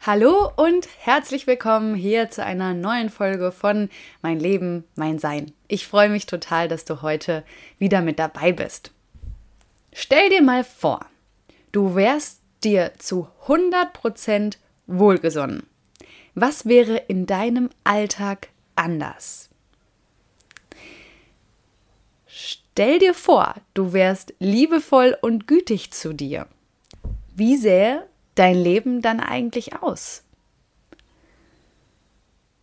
Hallo und herzlich willkommen hier zu einer neuen Folge von Mein Leben, mein Sein. Ich freue mich total, dass du heute wieder mit dabei bist. Stell dir mal vor, du wärst dir zu 100% wohlgesonnen. Was wäre in deinem Alltag anders? Stell dir vor, du wärst liebevoll und gütig zu dir. Wie sähe dein Leben dann eigentlich aus?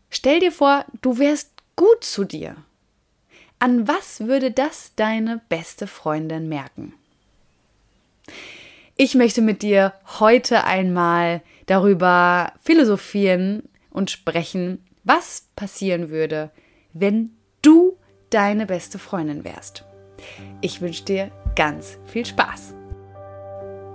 Stell dir vor, du wärst gut zu dir. An was würde das deine beste Freundin merken? Ich möchte mit dir heute einmal darüber philosophieren und sprechen, was passieren würde, wenn du deine beste Freundin wärst. Ich wünsche dir ganz viel Spaß.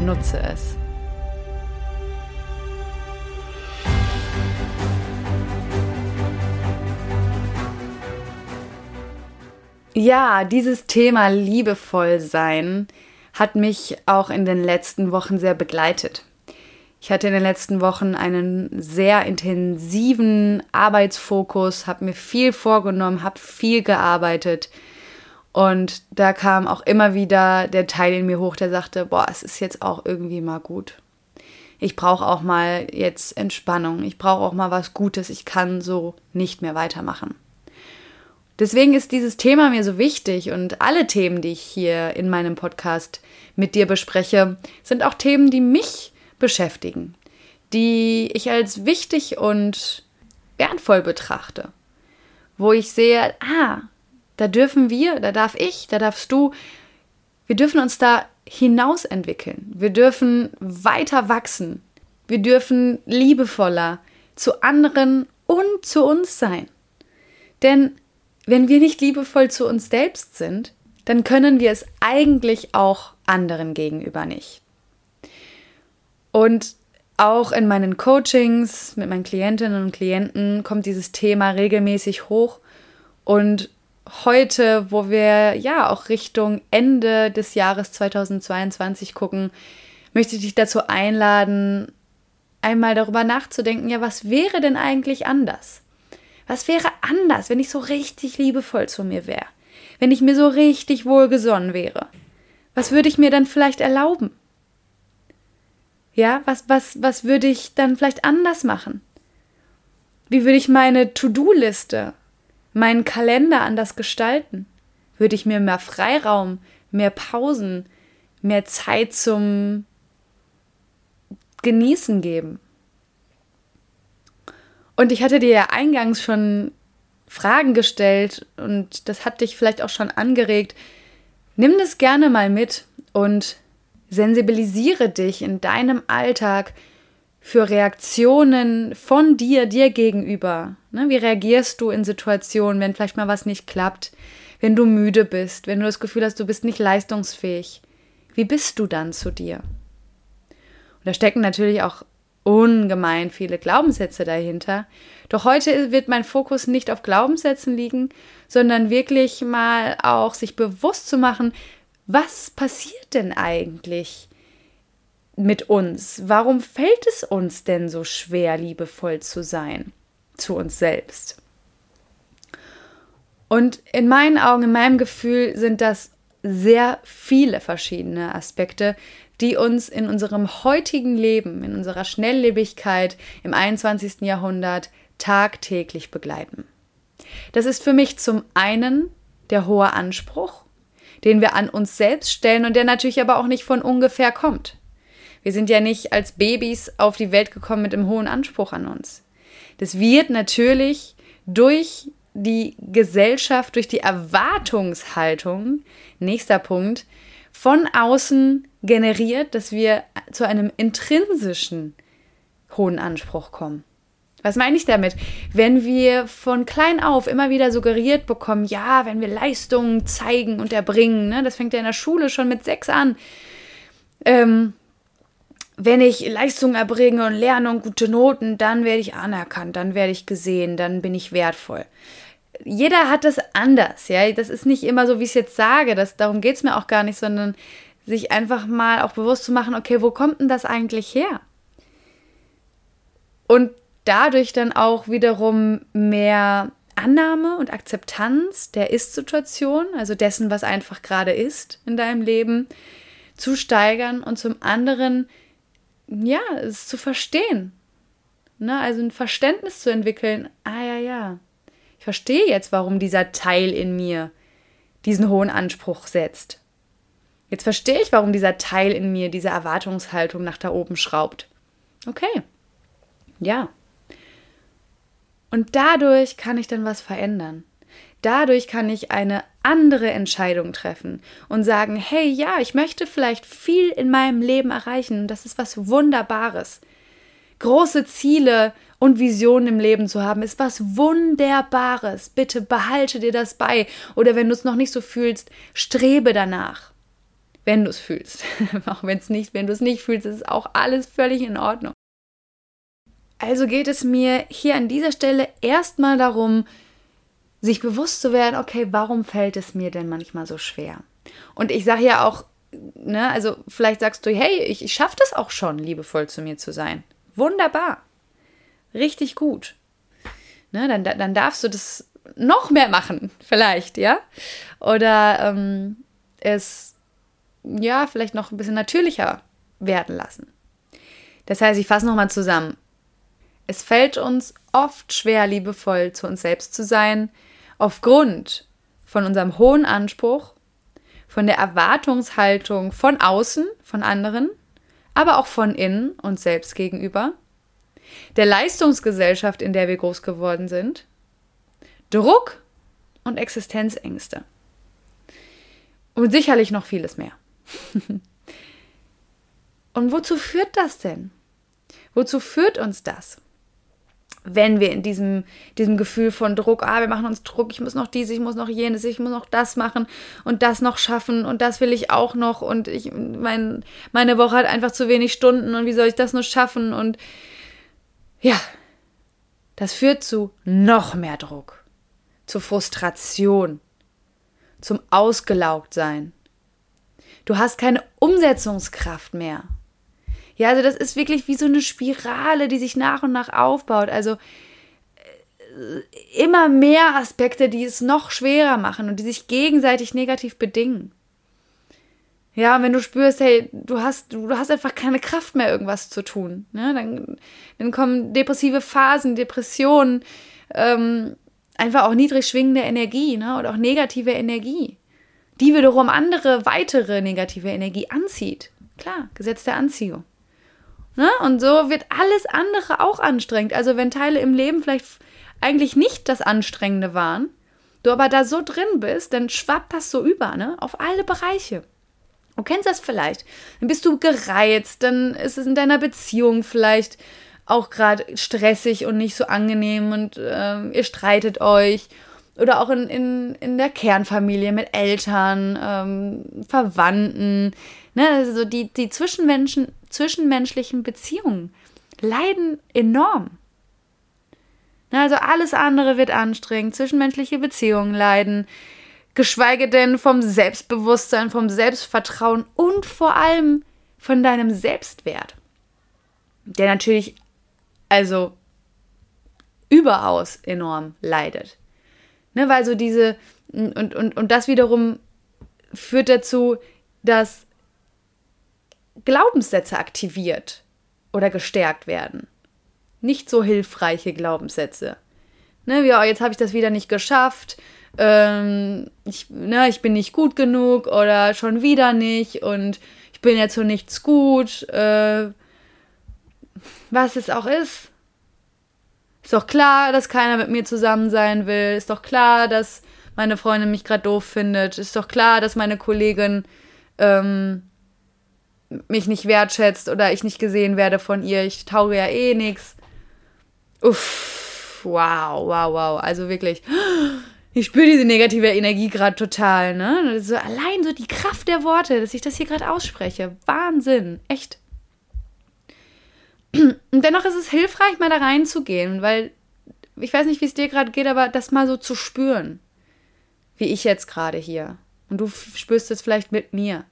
Nutze es. Ja, dieses Thema liebevoll sein hat mich auch in den letzten Wochen sehr begleitet. Ich hatte in den letzten Wochen einen sehr intensiven Arbeitsfokus, habe mir viel vorgenommen, habe viel gearbeitet und da kam auch immer wieder der Teil in mir hoch, der sagte, boah, es ist jetzt auch irgendwie mal gut. Ich brauche auch mal jetzt Entspannung. Ich brauche auch mal was Gutes. Ich kann so nicht mehr weitermachen. Deswegen ist dieses Thema mir so wichtig und alle Themen, die ich hier in meinem Podcast mit dir bespreche, sind auch Themen, die mich beschäftigen, die ich als wichtig und wertvoll betrachte, wo ich sehe, ah, da dürfen wir, da darf ich, da darfst du, wir dürfen uns da hinaus entwickeln. Wir dürfen weiter wachsen. Wir dürfen liebevoller zu anderen und zu uns sein. Denn wenn wir nicht liebevoll zu uns selbst sind, dann können wir es eigentlich auch anderen gegenüber nicht. Und auch in meinen Coachings mit meinen Klientinnen und Klienten kommt dieses Thema regelmäßig hoch und heute, wo wir ja auch Richtung Ende des Jahres 2022 gucken, möchte ich dich dazu einladen, einmal darüber nachzudenken, ja, was wäre denn eigentlich anders? Was wäre anders, wenn ich so richtig liebevoll zu mir wäre? Wenn ich mir so richtig wohlgesonnen wäre? Was würde ich mir dann vielleicht erlauben? Ja, was, was, was würde ich dann vielleicht anders machen? Wie würde ich meine To-Do-Liste meinen Kalender anders gestalten? Würde ich mir mehr Freiraum, mehr Pausen, mehr Zeit zum Genießen geben? Und ich hatte dir ja eingangs schon Fragen gestellt und das hat dich vielleicht auch schon angeregt. Nimm das gerne mal mit und sensibilisiere dich in deinem Alltag für Reaktionen von dir, dir gegenüber. Ne? Wie reagierst du in Situationen, wenn vielleicht mal was nicht klappt, wenn du müde bist, wenn du das Gefühl hast, du bist nicht leistungsfähig? Wie bist du dann zu dir? Und da stecken natürlich auch ungemein viele Glaubenssätze dahinter. Doch heute wird mein Fokus nicht auf Glaubenssätzen liegen, sondern wirklich mal auch sich bewusst zu machen, was passiert denn eigentlich, mit uns? Warum fällt es uns denn so schwer, liebevoll zu sein zu uns selbst? Und in meinen Augen, in meinem Gefühl sind das sehr viele verschiedene Aspekte, die uns in unserem heutigen Leben, in unserer Schnelllebigkeit im 21. Jahrhundert tagtäglich begleiten. Das ist für mich zum einen der hohe Anspruch, den wir an uns selbst stellen und der natürlich aber auch nicht von ungefähr kommt. Wir sind ja nicht als Babys auf die Welt gekommen mit einem hohen Anspruch an uns. Das wird natürlich durch die Gesellschaft, durch die Erwartungshaltung, nächster Punkt, von außen generiert, dass wir zu einem intrinsischen hohen Anspruch kommen. Was meine ich damit? Wenn wir von klein auf immer wieder suggeriert bekommen, ja, wenn wir Leistungen zeigen und erbringen, ne, das fängt ja in der Schule schon mit sechs an, ähm, wenn ich Leistungen erbringe und lerne und gute Noten, dann werde ich anerkannt, dann werde ich gesehen, dann bin ich wertvoll. Jeder hat das anders, ja. Das ist nicht immer so, wie ich es jetzt sage. Das, darum geht es mir auch gar nicht, sondern sich einfach mal auch bewusst zu machen, okay, wo kommt denn das eigentlich her? Und dadurch dann auch wiederum mehr Annahme und Akzeptanz der Ist-Situation, also dessen, was einfach gerade ist in deinem Leben, zu steigern und zum anderen, ja, es zu verstehen. Ne? Also ein Verständnis zu entwickeln. Ah ja, ja. Ich verstehe jetzt, warum dieser Teil in mir diesen hohen Anspruch setzt. Jetzt verstehe ich, warum dieser Teil in mir diese Erwartungshaltung nach da oben schraubt. Okay. Ja. Und dadurch kann ich dann was verändern. Dadurch kann ich eine andere Entscheidung treffen und sagen, hey, ja, ich möchte vielleicht viel in meinem Leben erreichen. Das ist was Wunderbares. Große Ziele und Visionen im Leben zu haben, ist was Wunderbares. Bitte behalte dir das bei. Oder wenn du es noch nicht so fühlst, strebe danach. Wenn du es fühlst. auch wenn es nicht, wenn du es nicht fühlst, ist auch alles völlig in Ordnung. Also geht es mir hier an dieser Stelle erstmal darum, sich bewusst zu werden, okay, warum fällt es mir denn manchmal so schwer? Und ich sage ja auch, ne, also vielleicht sagst du, hey, ich, ich schaffe das auch schon, liebevoll zu mir zu sein. Wunderbar. Richtig gut. Ne, dann, dann darfst du das noch mehr machen, vielleicht, ja? Oder ähm, es, ja, vielleicht noch ein bisschen natürlicher werden lassen. Das heißt, ich fasse nochmal zusammen. Es fällt uns oft schwer, liebevoll zu uns selbst zu sein, aufgrund von unserem hohen Anspruch, von der Erwartungshaltung von außen, von anderen, aber auch von innen uns selbst gegenüber, der Leistungsgesellschaft, in der wir groß geworden sind, Druck und Existenzängste. Und sicherlich noch vieles mehr. und wozu führt das denn? Wozu führt uns das? Wenn wir in diesem, diesem Gefühl von Druck, ah, wir machen uns Druck, ich muss noch dies, ich muss noch jenes, ich muss noch das machen und das noch schaffen und das will ich auch noch und ich, mein, meine Woche hat einfach zu wenig Stunden und wie soll ich das nur schaffen und ja, das führt zu noch mehr Druck, zu Frustration, zum Ausgelaugtsein. Du hast keine Umsetzungskraft mehr. Ja, also das ist wirklich wie so eine Spirale, die sich nach und nach aufbaut. Also äh, immer mehr Aspekte, die es noch schwerer machen und die sich gegenseitig negativ bedingen. Ja, wenn du spürst, hey, du hast, du hast einfach keine Kraft mehr, irgendwas zu tun. Ne? Dann, dann kommen depressive Phasen, Depressionen, ähm, einfach auch niedrig schwingende Energie ne? oder auch negative Energie, die wiederum andere, weitere negative Energie anzieht. Klar, Gesetz der Anziehung. Ne? Und so wird alles andere auch anstrengend. Also wenn Teile im Leben vielleicht eigentlich nicht das Anstrengende waren, du aber da so drin bist, dann schwappt das so über, ne? Auf alle Bereiche. Du kennst das vielleicht. Dann bist du gereizt, dann ist es in deiner Beziehung vielleicht auch gerade stressig und nicht so angenehm und äh, ihr streitet euch. Oder auch in, in, in der Kernfamilie mit Eltern, ähm, Verwandten. Ne? Also die, die Zwischenmenschen, zwischenmenschlichen Beziehungen leiden enorm. Also alles andere wird anstrengend, zwischenmenschliche Beziehungen leiden, geschweige denn vom Selbstbewusstsein, vom Selbstvertrauen und vor allem von deinem Selbstwert, der natürlich also überaus enorm leidet. Ne, weil so diese, und, und, und das wiederum führt dazu, dass Glaubenssätze aktiviert oder gestärkt werden. Nicht so hilfreiche Glaubenssätze. Ne, wie, oh, jetzt habe ich das wieder nicht geschafft, ähm, ich, ne, ich bin nicht gut genug oder schon wieder nicht und ich bin jetzt für nichts gut. Äh, was es auch ist. Ist doch klar, dass keiner mit mir zusammen sein will. Ist doch klar, dass meine Freundin mich gerade doof findet. Ist doch klar, dass meine Kollegin ähm, mich nicht wertschätzt oder ich nicht gesehen werde von ihr. Ich tauge ja eh nichts. Uff, wow, wow, wow. Also wirklich, ich spüre diese negative Energie gerade total, ne? So, allein so die Kraft der Worte, dass ich das hier gerade ausspreche. Wahnsinn, echt. Und dennoch ist es hilfreich, mal da reinzugehen, weil ich weiß nicht, wie es dir gerade geht, aber das mal so zu spüren, wie ich jetzt gerade hier. Und du spürst es vielleicht mit mir.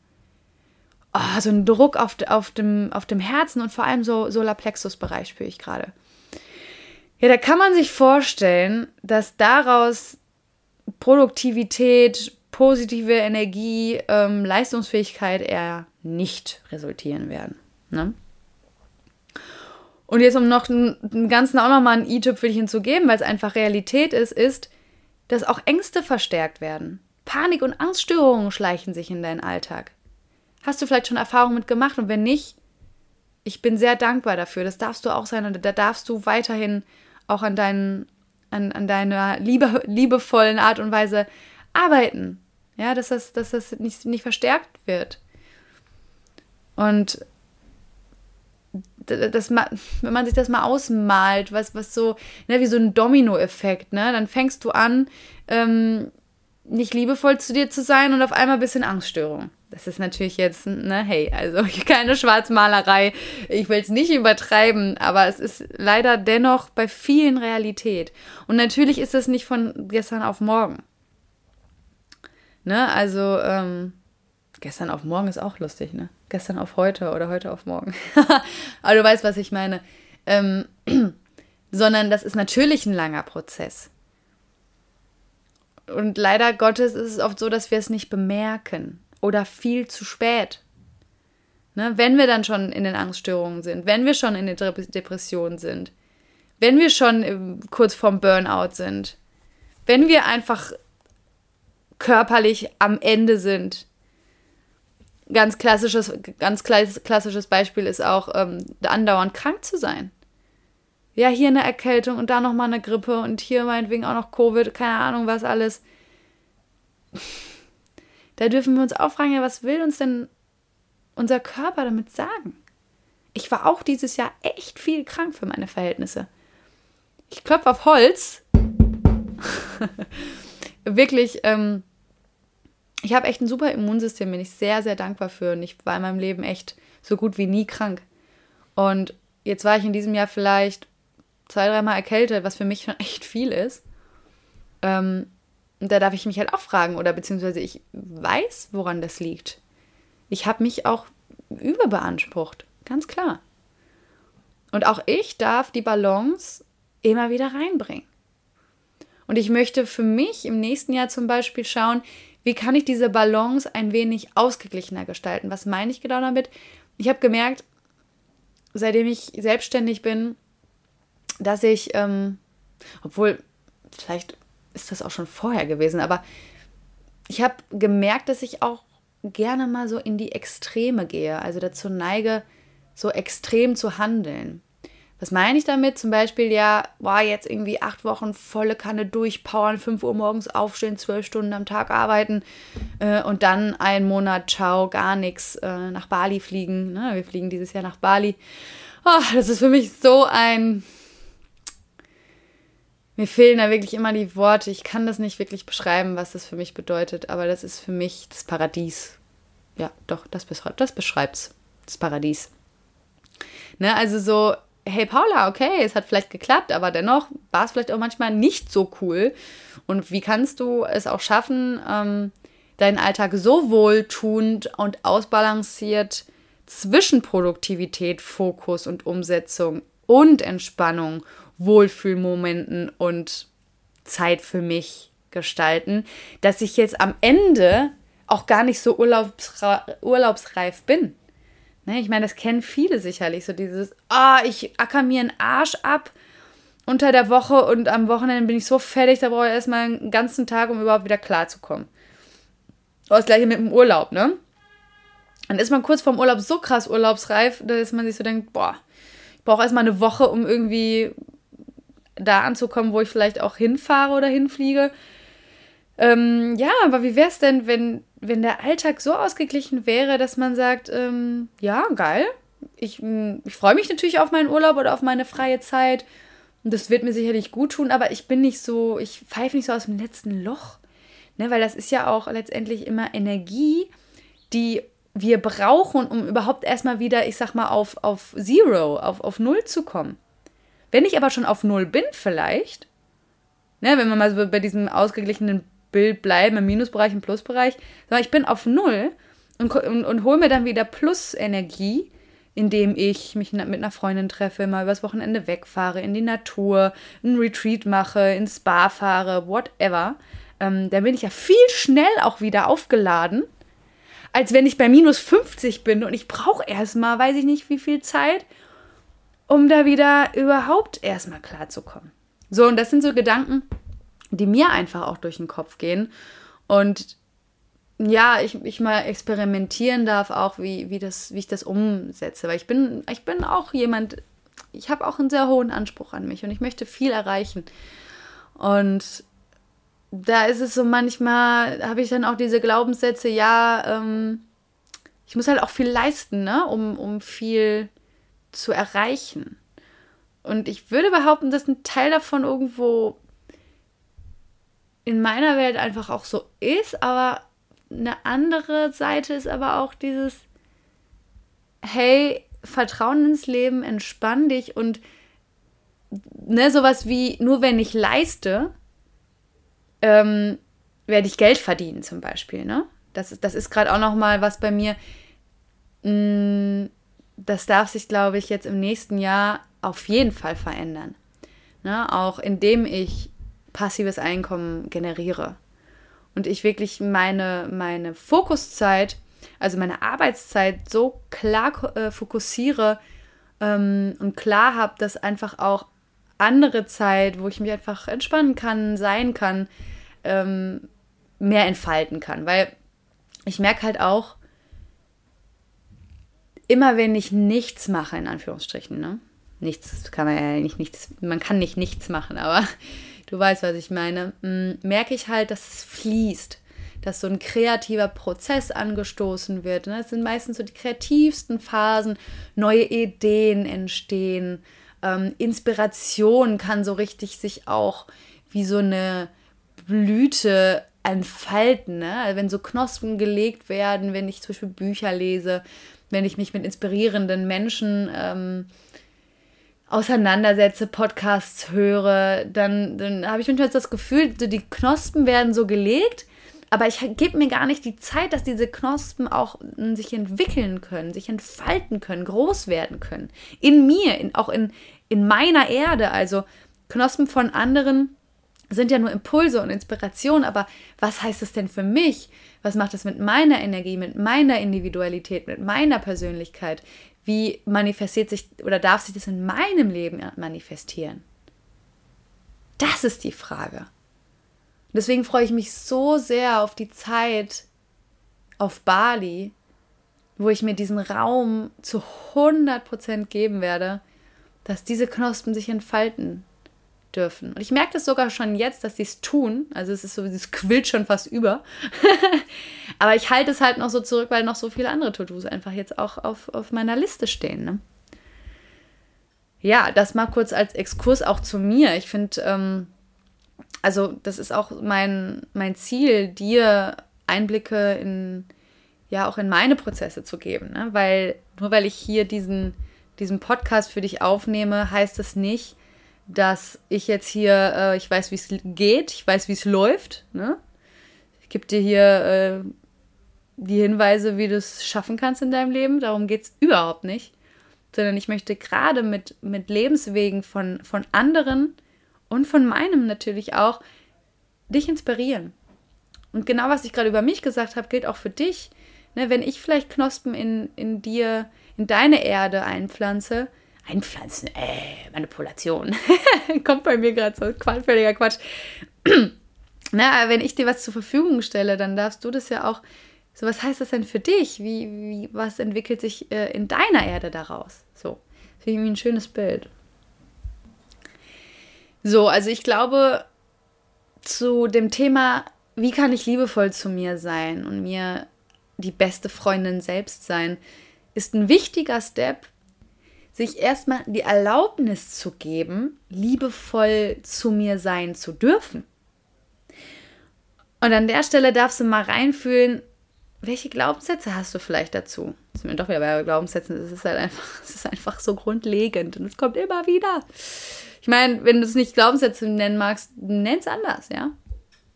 Oh, so ein Druck auf, auf, dem, auf dem Herzen und vor allem so Solarplexus-Bereich spüre ich gerade. Ja, da kann man sich vorstellen, dass daraus Produktivität, positive Energie, ähm, Leistungsfähigkeit eher nicht resultieren werden. Ne? Und jetzt, um noch dem Ganzen auch nochmal ein i-Tüpfelchen zu geben, weil es einfach Realität ist, ist, dass auch Ängste verstärkt werden. Panik- und Angststörungen schleichen sich in deinen Alltag. Hast du vielleicht schon Erfahrungen mit gemacht? Und wenn nicht, ich bin sehr dankbar dafür. Das darfst du auch sein und da darfst du weiterhin auch an, deinen, an, an deiner liebe, liebevollen Art und Weise arbeiten. Ja, dass das, dass das nicht, nicht verstärkt wird. Und das, wenn man sich das mal ausmalt, was, was so, ne, wie so ein Domino-Effekt, ne, dann fängst du an, ähm, nicht liebevoll zu dir zu sein und auf einmal ein bisschen Angststörung. Das ist natürlich jetzt, ne, hey, also keine Schwarzmalerei. Ich will es nicht übertreiben, aber es ist leider dennoch bei vielen Realität. Und natürlich ist es nicht von gestern auf morgen. Ne, also, ähm, gestern auf morgen ist auch lustig, ne? Gestern auf heute oder heute auf morgen. aber du weißt, was ich meine. Ähm, sondern das ist natürlich ein langer Prozess. Und leider Gottes ist es oft so, dass wir es nicht bemerken oder viel zu spät. Ne? Wenn wir dann schon in den Angststörungen sind, wenn wir schon in der Depression sind, wenn wir schon ähm, kurz vorm Burnout sind, wenn wir einfach körperlich am Ende sind. Ganz klassisches, ganz klassisches Beispiel ist auch ähm, andauernd krank zu sein. Ja, hier eine Erkältung und da nochmal eine Grippe und hier meinetwegen auch noch Covid, keine Ahnung was alles. Da dürfen wir uns auch fragen, ja, was will uns denn unser Körper damit sagen? Ich war auch dieses Jahr echt viel krank für meine Verhältnisse. Ich klopfe auf Holz. Wirklich, ähm, ich habe echt ein super Immunsystem, bin ich sehr, sehr dankbar für. Und ich war in meinem Leben echt so gut wie nie krank. Und jetzt war ich in diesem Jahr vielleicht zwei, dreimal erkältet, was für mich schon echt viel ist. Ähm, und da darf ich mich halt auch fragen, oder beziehungsweise ich weiß, woran das liegt. Ich habe mich auch überbeansprucht, ganz klar. Und auch ich darf die Balance immer wieder reinbringen. Und ich möchte für mich im nächsten Jahr zum Beispiel schauen, wie kann ich diese Balance ein wenig ausgeglichener gestalten. Was meine ich genau damit? Ich habe gemerkt, seitdem ich selbstständig bin, dass ich, ähm, obwohl vielleicht ist das auch schon vorher gewesen, aber ich habe gemerkt, dass ich auch gerne mal so in die Extreme gehe, also dazu neige, so extrem zu handeln. Was meine ich damit? Zum Beispiel ja, boah, jetzt irgendwie acht Wochen volle Kanne durchpowern, 5 Uhr morgens aufstehen, zwölf Stunden am Tag arbeiten äh, und dann einen Monat, ciao, gar nichts, äh, nach Bali fliegen. Ne? Wir fliegen dieses Jahr nach Bali. Oh, das ist für mich so ein mir fehlen da wirklich immer die Worte. Ich kann das nicht wirklich beschreiben, was das für mich bedeutet, aber das ist für mich das Paradies. Ja, doch, das, beschreibt, beschreibt's. Das Paradies. Ne, also so, hey Paula, okay, es hat vielleicht geklappt, aber dennoch war es vielleicht auch manchmal nicht so cool. Und wie kannst du es auch schaffen, ähm, deinen Alltag so wohltuend und ausbalanciert zwischen Produktivität, Fokus und Umsetzung und Entspannung Wohlfühlmomenten und Zeit für mich gestalten, dass ich jetzt am Ende auch gar nicht so urlaubsreif bin. Ne, ich meine, das kennen viele sicherlich, so dieses, ah, oh, ich acker mir einen Arsch ab unter der Woche und am Wochenende bin ich so fertig, da brauche ich erstmal einen ganzen Tag, um überhaupt wieder klarzukommen. Oder das gleiche mit dem Urlaub, ne? Dann ist man kurz vorm Urlaub so krass urlaubsreif, dass man sich so denkt, boah, ich brauche erstmal eine Woche, um irgendwie da anzukommen, wo ich vielleicht auch hinfahre oder hinfliege. Ähm, ja, aber wie wäre es denn, wenn, wenn der Alltag so ausgeglichen wäre, dass man sagt, ähm, ja, geil, ich, ich freue mich natürlich auf meinen Urlaub oder auf meine freie Zeit und das wird mir sicherlich gut tun, aber ich bin nicht so, ich pfeife nicht so aus dem letzten Loch, ne, weil das ist ja auch letztendlich immer Energie, die wir brauchen, um überhaupt erstmal wieder, ich sag mal, auf, auf Zero, auf, auf Null zu kommen. Wenn ich aber schon auf Null bin, vielleicht, ne, wenn wir mal so bei diesem ausgeglichenen Bild bleiben, im Minusbereich, im Plusbereich, sondern ich bin auf Null und, und, und hole mir dann wieder Plus-Energie, indem ich mich mit einer Freundin treffe, mal übers Wochenende wegfahre, in die Natur, ein Retreat mache, ins Spa fahre, whatever. Ähm, dann bin ich ja viel schnell auch wieder aufgeladen, als wenn ich bei minus 50 bin und ich brauche erstmal, weiß ich nicht, wie viel Zeit, um da wieder überhaupt erstmal klarzukommen. So, und das sind so Gedanken, die mir einfach auch durch den Kopf gehen. Und ja, ich, ich mal experimentieren darf, auch wie, wie, das, wie ich das umsetze. Weil ich bin, ich bin auch jemand, ich habe auch einen sehr hohen Anspruch an mich und ich möchte viel erreichen. Und da ist es so manchmal, habe ich dann auch diese Glaubenssätze, ja, ähm, ich muss halt auch viel leisten, ne, um, um viel zu erreichen. Und ich würde behaupten, dass ein Teil davon irgendwo in meiner Welt einfach auch so ist, aber eine andere Seite ist aber auch dieses, hey, Vertrauen ins Leben, entspann dich und ne, sowas wie, nur wenn ich leiste, ähm, werde ich Geld verdienen zum Beispiel, ne? Das ist, das ist gerade auch noch mal was bei mir, mh, mm, das darf sich, glaube ich, jetzt im nächsten Jahr auf jeden Fall verändern. Ne? Auch indem ich passives Einkommen generiere und ich wirklich meine, meine Fokuszeit, also meine Arbeitszeit so klar äh, fokussiere ähm, und klar habe, dass einfach auch andere Zeit, wo ich mich einfach entspannen kann, sein kann, ähm, mehr entfalten kann. Weil ich merke halt auch, immer wenn ich nichts mache, in Anführungsstrichen, ne? Nichts kann man ja nicht nichts, man kann nicht nichts machen, aber du weißt, was ich meine, mm, merke ich halt, dass es fließt, dass so ein kreativer Prozess angestoßen wird. Ne? Es sind meistens so die kreativsten Phasen, neue Ideen entstehen, ähm, Inspiration kann so richtig sich auch wie so eine Blüte entfalten. Ne? Also wenn so Knospen gelegt werden, wenn ich zum Beispiel Bücher lese, wenn ich mich mit inspirierenden Menschen ähm, auseinandersetze, Podcasts höre, dann, dann habe ich manchmal das Gefühl, so die Knospen werden so gelegt, aber ich gebe mir gar nicht die Zeit, dass diese Knospen auch hm, sich entwickeln können, sich entfalten können, groß werden können. In mir, in, auch in, in meiner Erde. Also Knospen von anderen sind ja nur Impulse und Inspiration, aber was heißt es denn für mich? Was macht es mit meiner Energie, mit meiner Individualität, mit meiner Persönlichkeit? Wie manifestiert sich oder darf sich das in meinem Leben manifestieren? Das ist die Frage. deswegen freue ich mich so sehr auf die Zeit auf Bali, wo ich mir diesen Raum zu 100% geben werde, dass diese Knospen sich entfalten dürfen. Und ich merke das sogar schon jetzt, dass sie es tun. Also es ist so, es quillt schon fast über. Aber ich halte es halt noch so zurück, weil noch so viele andere To-Dos einfach jetzt auch auf, auf meiner Liste stehen. Ne? Ja, das mal kurz als Exkurs auch zu mir. Ich finde, ähm, also das ist auch mein, mein Ziel, dir Einblicke in, ja, auch in meine Prozesse zu geben. Ne? Weil nur weil ich hier diesen, diesen Podcast für dich aufnehme, heißt das nicht, dass ich jetzt hier, äh, ich weiß, wie es geht, ich weiß, wie es läuft. Ne? Ich gebe dir hier äh, die Hinweise, wie du es schaffen kannst in deinem Leben. Darum geht es überhaupt nicht. Sondern ich möchte gerade mit, mit Lebenswegen von, von anderen und von meinem natürlich auch dich inspirieren. Und genau was ich gerade über mich gesagt habe, gilt auch für dich. Ne, wenn ich vielleicht Knospen in, in dir, in deine Erde einpflanze, Einpflanzen, äh, Manipulation. Kommt bei mir gerade so völliger Quatsch. Na, wenn ich dir was zur Verfügung stelle, dann darfst du das ja auch. So, was heißt das denn für dich? Wie, wie was entwickelt sich äh, in deiner Erde daraus? So, das ist irgendwie ein schönes Bild. So, also ich glaube, zu dem Thema wie kann ich liebevoll zu mir sein und mir die beste Freundin selbst sein, ist ein wichtiger Step, sich erstmal die Erlaubnis zu geben, liebevoll zu mir sein zu dürfen. Und an der Stelle darfst du mal reinfühlen, welche Glaubenssätze hast du vielleicht dazu? Das sind wir doch wieder bei Glaubenssätzen. Es ist halt einfach, es ist einfach so grundlegend und es kommt immer wieder. Ich meine, wenn du es nicht Glaubenssätze nennen magst, nenn es anders, ja.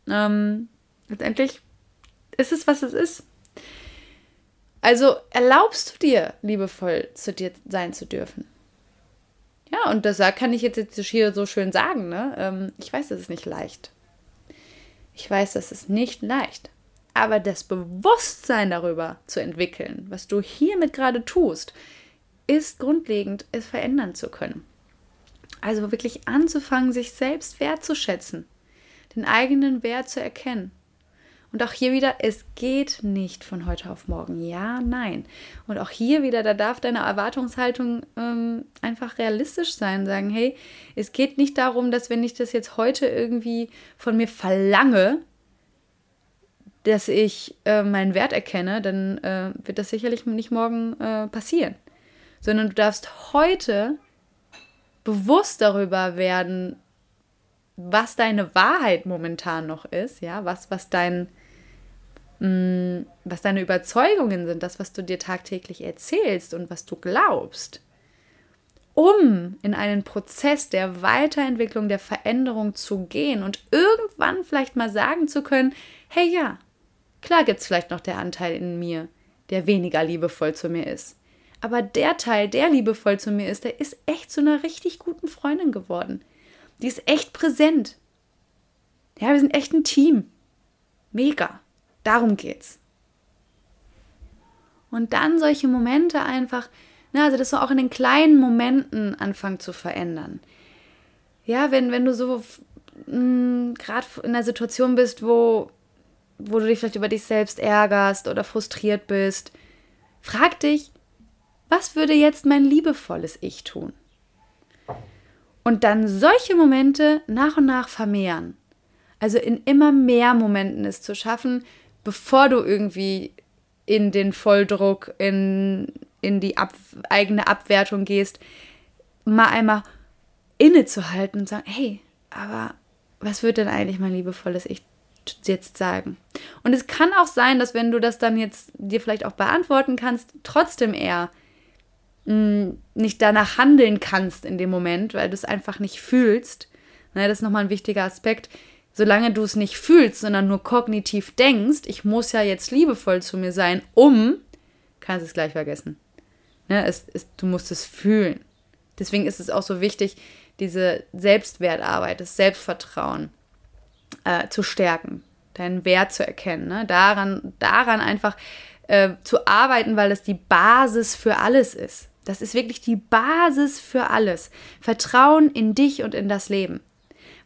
Ähm, letztendlich ist es, was es ist. Also erlaubst du dir, liebevoll zu dir sein zu dürfen. Ja, und das kann ich jetzt, hier so schön sagen, ne? Ähm, ich weiß, das ist nicht leicht. Ich weiß, das ist nicht leicht. Aber das Bewusstsein darüber zu entwickeln, was du hiermit gerade tust, ist grundlegend, es verändern zu können. Also wirklich anzufangen, sich selbst wertzuschätzen, den eigenen Wert zu erkennen. Und auch hier wieder, es geht nicht von heute auf morgen. Ja, nein. Und auch hier wieder, da darf deine Erwartungshaltung ähm, einfach realistisch sein. Sagen, hey, es geht nicht darum, dass wenn ich das jetzt heute irgendwie von mir verlange, dass ich äh, meinen Wert erkenne, dann äh, wird das sicherlich nicht morgen äh, passieren. Sondern du darfst heute bewusst darüber werden, was deine Wahrheit momentan noch ist, ja, was, was dein, was deine Überzeugungen sind, das, was du dir tagtäglich erzählst und was du glaubst, um in einen Prozess der Weiterentwicklung, der Veränderung zu gehen und irgendwann vielleicht mal sagen zu können, hey ja, Klar gibt es vielleicht noch der Anteil in mir, der weniger liebevoll zu mir ist. Aber der Teil, der liebevoll zu mir ist, der ist echt zu einer richtig guten Freundin geworden. Die ist echt präsent. Ja, wir sind echt ein Team. Mega. Darum geht's. Und dann solche Momente einfach, na, also das so auch in den kleinen Momenten anfangen zu verändern. Ja, wenn, wenn du so mm, gerade in einer Situation bist, wo wo du dich vielleicht über dich selbst ärgerst oder frustriert bist, frag dich, was würde jetzt mein liebevolles Ich tun? Und dann solche Momente nach und nach vermehren. Also in immer mehr Momenten es zu schaffen, bevor du irgendwie in den Volldruck, in, in die Ab eigene Abwertung gehst, mal einmal innezuhalten und sagen, hey, aber was wird denn eigentlich mein liebevolles Ich jetzt sagen. Und es kann auch sein, dass wenn du das dann jetzt dir vielleicht auch beantworten kannst, trotzdem eher mh, mm, nicht danach handeln kannst in dem Moment, weil du es einfach nicht fühlst. Na, das ist nochmal ein wichtiger Aspekt. Solange du es nicht fühlst, sondern nur kognitiv denkst, ich muss ja jetzt liebevoll zu mir sein, um, kannst es gleich vergessen. Ne, es, es, du musst es fühlen. Deswegen ist es auch so wichtig, diese Selbstwertarbeit, das Selbstvertrauen äh, zu stärken, deinen Wert zu erkennen, ne? daran, daran einfach äh, zu arbeiten, weil es die Basis für alles ist. Das ist wirklich die Basis für alles. Vertrauen in dich und in das Leben.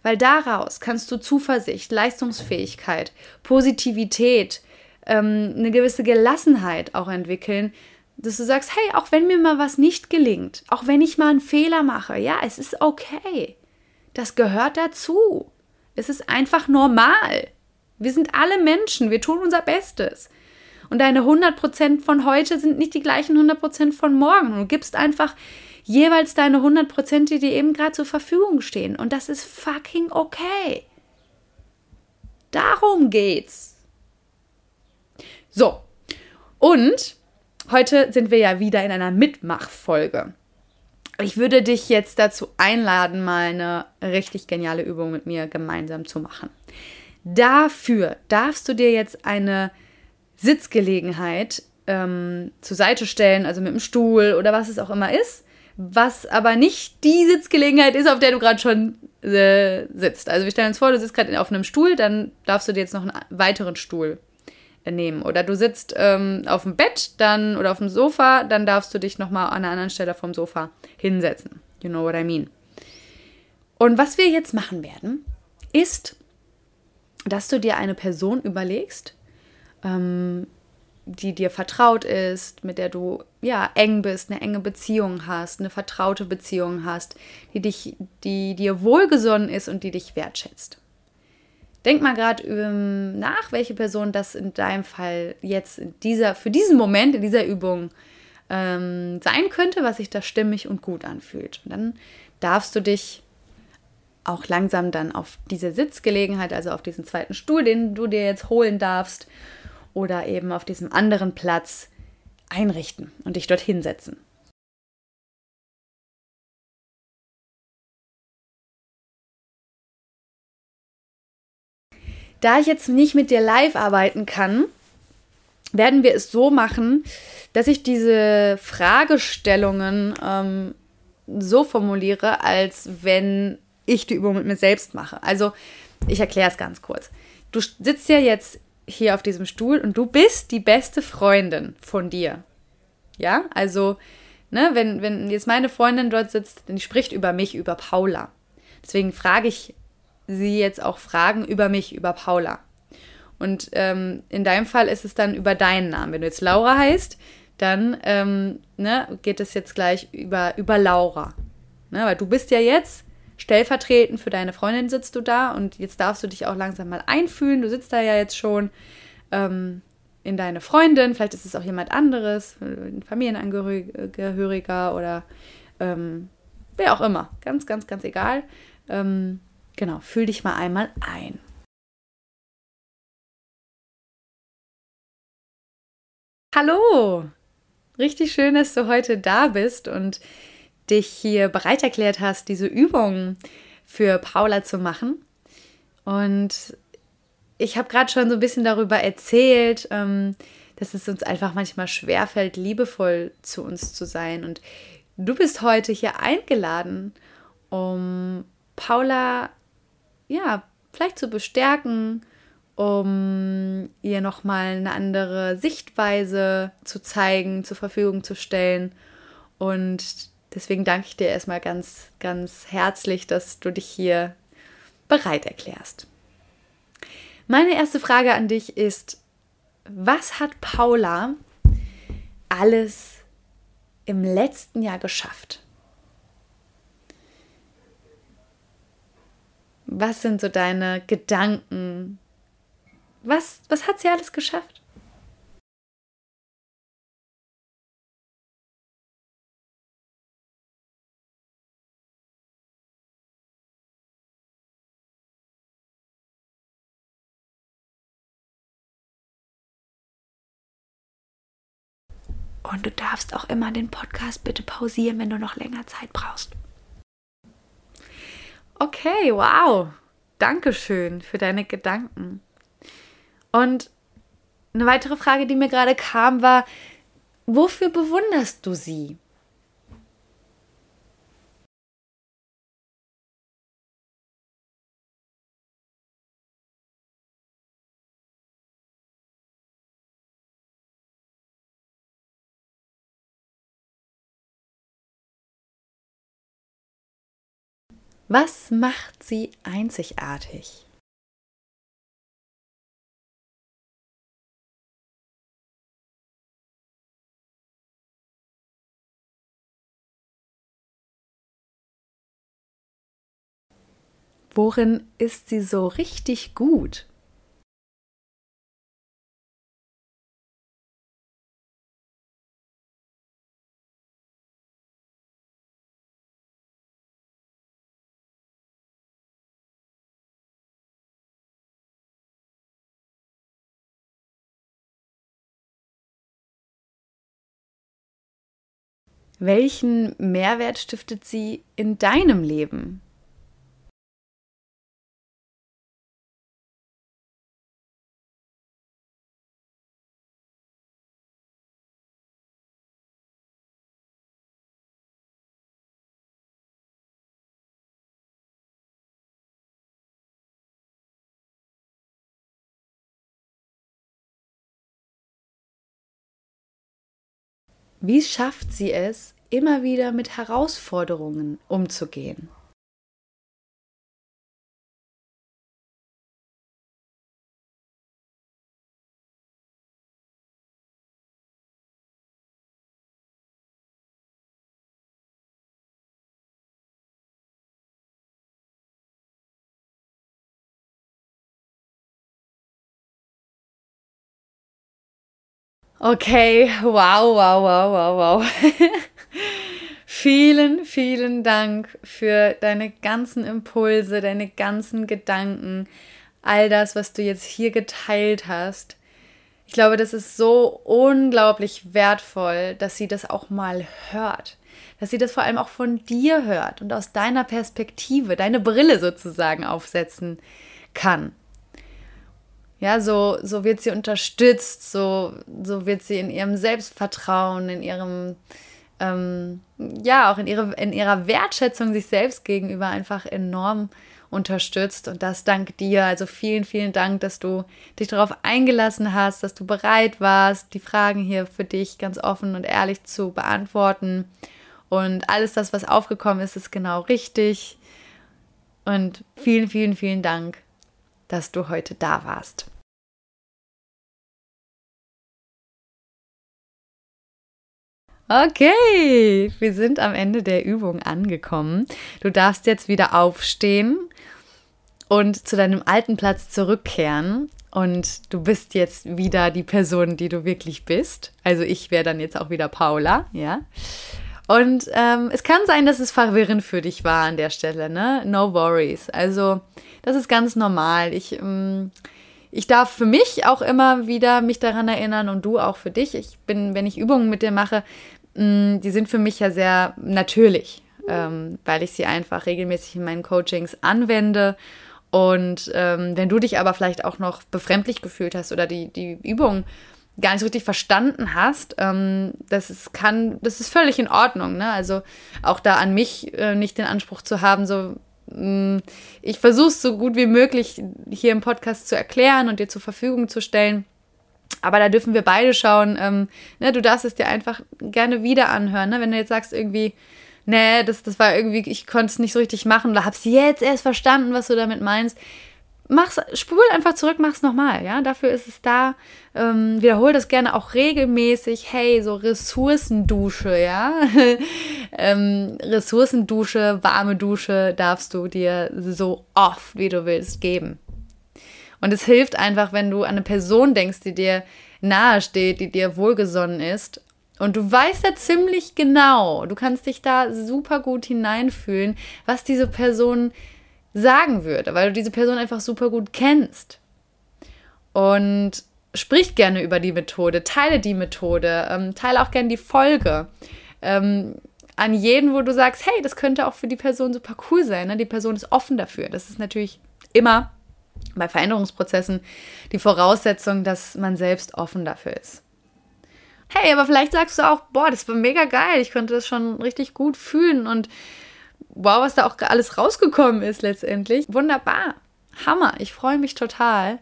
Weil daraus kannst du Zuversicht, Leistungsfähigkeit, Positivität, ähm, eine gewisse Gelassenheit auch entwickeln, dass du sagst, hey, auch wenn mir mal was nicht gelingt, auch wenn ich mal einen Fehler mache, ja, es ist okay. Das gehört dazu. Es ist einfach normal. Wir sind alle Menschen, wir tun unser Bestes. Und deine 100% von heute sind nicht die gleichen 100% von morgen. Du gibst einfach jeweils deine 100%, die dir eben gerade zur Verfügung stehen. Und das ist fucking okay. Darum geht's. So. Und heute sind wir ja wieder in einer Mitmachfolge ich würde dich jetzt dazu einladen, mal eine richtig geniale Übung mit mir gemeinsam zu machen. Dafür darfst du dir jetzt eine Sitzgelegenheit ähm, zur Seite stellen, also mit dem Stuhl oder was es auch immer ist, was aber nicht die Sitzgelegenheit ist, auf der du gerade schon äh, sitzt. Also wir stellen uns vor, du sitzt gerade auf einem Stuhl, dann darfst du dir jetzt noch einen weiteren Stuhl nehmen. Oder du sitzt ähm, auf dem Bett dann oder auf dem Sofa, dann darfst du dich nochmal an einer anderen Stelle vom Sofa hinsetzen. You know what I mean. Und was wir jetzt machen werden, ist, dass du dir eine Person überlegst, ähm, die dir vertraut ist, mit der du ja eng bist, eine enge Beziehung hast, eine vertraute Beziehung hast, die dich, die dir wohlgesonnen ist und die dich wertschätzt. denk mal gerade ähm, nach, welche Person das in deinem Fall jetzt in dieser, für diesen Moment, in dieser Übung ähm, sein könnte, was sich da stimmig und gut anfühlt. Und dann darfst du dich auch langsam dann auf diese Sitzgelegenheit, also auf diesen zweiten Stuhl, den du dir jetzt holen darfst, oder eben auf diesem anderen Platz einrichten und dich dort hinsetzen. Da ich jetzt nicht mit dir live arbeiten kann, werden wir es so machen, dass ich diese Fragestellungen ähm, so formuliere, als wenn ich die Übung mit mir selbst mache. Also ich erkläre es ganz kurz. Du sitzt ja jetzt hier auf diesem Stuhl und du bist die beste Freundin von dir. Ja, also, ne, wenn, wenn jetzt meine Freundin dort sitzt, dann spricht über mich, über Paula. Deswegen frage ich sie jetzt auch Fragen über mich, über Paula. Und ähm, in deinem Fall ist es dann über deinen Namen. Wenn du jetzt Laura heißt, dann ähm, ne, geht es jetzt gleich über, über Laura. Ne, weil du bist ja jetzt stellvertretend für deine Freundin sitzt du da und jetzt darfst du dich auch langsam mal einfühlen. Du sitzt da ja jetzt schon ähm, in deine Freundin, vielleicht ist es auch jemand anderes, ein Familienangehöriger oder ähm, wer auch immer. Ganz, ganz, ganz egal. Ähm, genau, fühl dich mal einmal ein. Hallo! Richtig schön, dass du heute da bist und dich hier bereit erklärt hast, diese Übung für Paula zu machen. Und ich habe gerade schon so ein bisschen darüber erzählt, ähm, dass es uns einfach manchmal schwerfällt, liebevoll zu uns zu sein. Und du bist heute hier eingeladen, um Paula, ja, vielleicht zu bestärken, um ihr nochmal eine andere Sichtweise zu zeigen, zur Verfügung zu stellen und Deswegen danke ich dir erstmal ganz, ganz herzlich, dass du dich hier bereit erklärst. Meine erste Frage an dich ist, was hat Paula alles im letzten Jahr geschafft? Was sind so deine Gedanken? Was, was hat sie alles geschafft? Und du darfst auch immer den Podcast bitte pausieren, wenn du noch länger Zeit brauchst. Okay, wow. Dankeschön für deine Gedanken. Und eine weitere Frage, die mir gerade kam, war, wofür bewunderst du sie? Was macht sie einzigartig? Worin ist sie so richtig gut? Welchen Mehrwert stiftet sie in deinem Leben? Wie schafft sie es, immer wieder mit Herausforderungen umzugehen? Okay, wow, wow, wow, wow, wow. vielen, vielen Dank für deine ganzen Impulse, deine ganzen Gedanken, all das, was du jetzt hier geteilt hast. Ich glaube, das ist so unglaublich wertvoll, dass sie das auch mal hört. Dass sie das vor allem auch von dir hört und aus deiner Perspektive, deine Brille sozusagen aufsetzen kann. Ja, so, so wird sie unterstützt, so, so wird sie in ihrem Selbstvertrauen, in ihrem, ähm, ja, auch in, ihre, in ihrer Wertschätzung sich selbst gegenüber einfach enorm unterstützt. Und das dank dir. Also vielen, vielen Dank, dass du dich darauf eingelassen hast, dass du bereit warst, die Fragen hier für dich ganz offen und ehrlich zu beantworten. Und alles das, was aufgekommen ist, ist genau richtig. Und vielen, vielen, vielen Dank dass du heute da warst. Okay, wir sind am Ende der Übung angekommen. Du darfst jetzt wieder aufstehen und zu deinem alten Platz zurückkehren. Und du bist jetzt wieder die Person, die du wirklich bist. Also ich wäre dann jetzt auch wieder Paula, ja. Und ähm, es kann sein, dass es verwirrend für dich war an der Stelle, ne? No worries. Also das ist ganz normal. Ich, ähm, ich darf für mich auch immer wieder mich daran erinnern und du auch für dich. Ich bin, wenn ich Übungen mit dir mache, mh, mm, die sind für mich ja sehr natürlich, ähm, weil ich sie einfach regelmäßig in meinen Coachings anwende. Und ähm, wenn du dich aber vielleicht auch noch befremdlich gefühlt hast oder die, die Übung gar nicht so richtig verstanden hast, ähm, das ist, kann, das ist völlig in Ordnung. Ne? Also auch da an mich äh, nicht den Anspruch zu haben, so Mm, ich versuche es so gut wie möglich hier im Podcast zu erklären und dir zur Verfügung zu stellen. Aber da dürfen wir beide schauen. Ähm, ne, du darfst es dir einfach gerne wieder anhören. Ne? Wenn du jetzt sagst, irgendwie, nee, das, das war irgendwie, ich konnte es nicht so richtig machen oder hab's jetzt erst verstanden, was du damit meinst, mach's, spul einfach zurück, mach's nochmal, ja. Dafür ist es da. Ähm, wiederhol das gerne auch regelmäßig. Hey, so Ressourcendusche, ja. ähm, Ressourcendusche, warme Dusche darfst du dir so oft, wie du willst, geben. Und es hilft einfach, wenn du an eine Person denkst, die dir nahe steht, die dir wohlgesonnen ist. Und du weißt ja ziemlich genau, du kannst dich da super gut hineinfühlen, was diese Person sagen würde, weil du diese Person einfach super gut kennst. Und sprich gerne über die Methode, teile die Methode, ähm, teile auch gerne die Folge. Ähm, an jeden, wo du sagst, hey, das könnte auch für die Person super cool sein. Ne? Die Person ist offen dafür. Das ist natürlich immer bei Veränderungsprozessen die Voraussetzung, dass man selbst offen dafür ist. Hey, aber vielleicht sagst du auch, boah, das war mega geil. Ich konnte das schon richtig gut fühlen und wow, was da auch alles rausgekommen ist letztendlich. Wunderbar. Hammer. Ich freue mich total.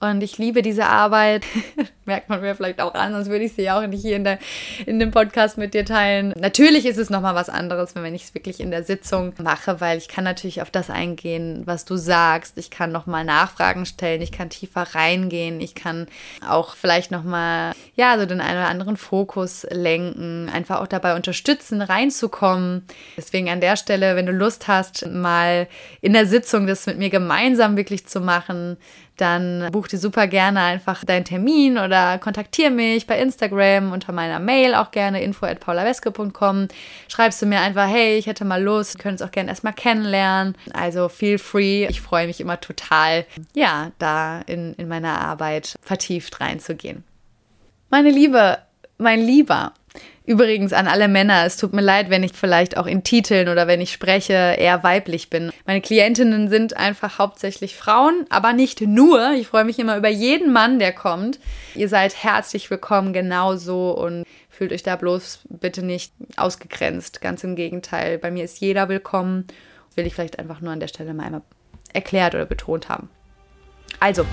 Und ich liebe diese Arbeit. Merkt man mir vielleicht auch an, sonst würde ich sie ja auch nicht hier in, der, in dem Podcast mit dir teilen. Natürlich ist es nochmal was anderes, wenn ich es wirklich in der Sitzung mache, weil ich kann natürlich auf das eingehen, was du sagst. Ich kann nochmal Nachfragen stellen, ich kann tiefer reingehen, ich kann auch vielleicht nochmal, ja, so den einen oder anderen Fokus lenken, einfach auch dabei unterstützen, reinzukommen. Deswegen an der Stelle, wenn du Lust hast, mal in der Sitzung das mit mir gemeinsam wirklich zu machen, dann buch dir super gerne einfach deinen Termin oder kontaktiere mich bei Instagram unter meiner Mail auch gerne info at paulaweske.com. Schreibst du mir einfach, hey, ich hätte mal Lust, können uns auch gerne erstmal kennenlernen. Also feel free. Ich freue mich immer total, ja, da in, in meine Arbeit vertieft reinzugehen. Meine Liebe, mein Lieber, Übrigens an alle Männer, es tut mir leid, wenn ich vielleicht auch in Titeln oder wenn ich spreche eher weiblich bin. Meine Klientinnen sind einfach hauptsächlich Frauen, aber nicht nur. Ich freue mich immer über jeden Mann, der kommt. Ihr seid herzlich willkommen genauso und fühlt euch da bloß bitte nicht ausgegrenzt. Ganz im Gegenteil, bei mir ist jeder willkommen. Will ich vielleicht einfach nur an der Stelle mal einmal erklärt oder betont haben. Also,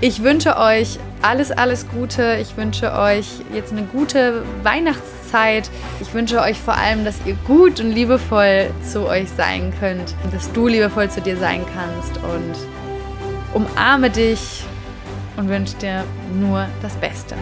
ich wünsche euch alles, alles Gute. Ich wünsche euch jetzt eine gute Weihnachtszeit. Ich wünsche euch vor allem, dass ihr gut und liebevoll zu euch sein könnt. Und dass du liebevoll zu dir sein kannst. Und umarme dich und wünsche dir nur das Beste.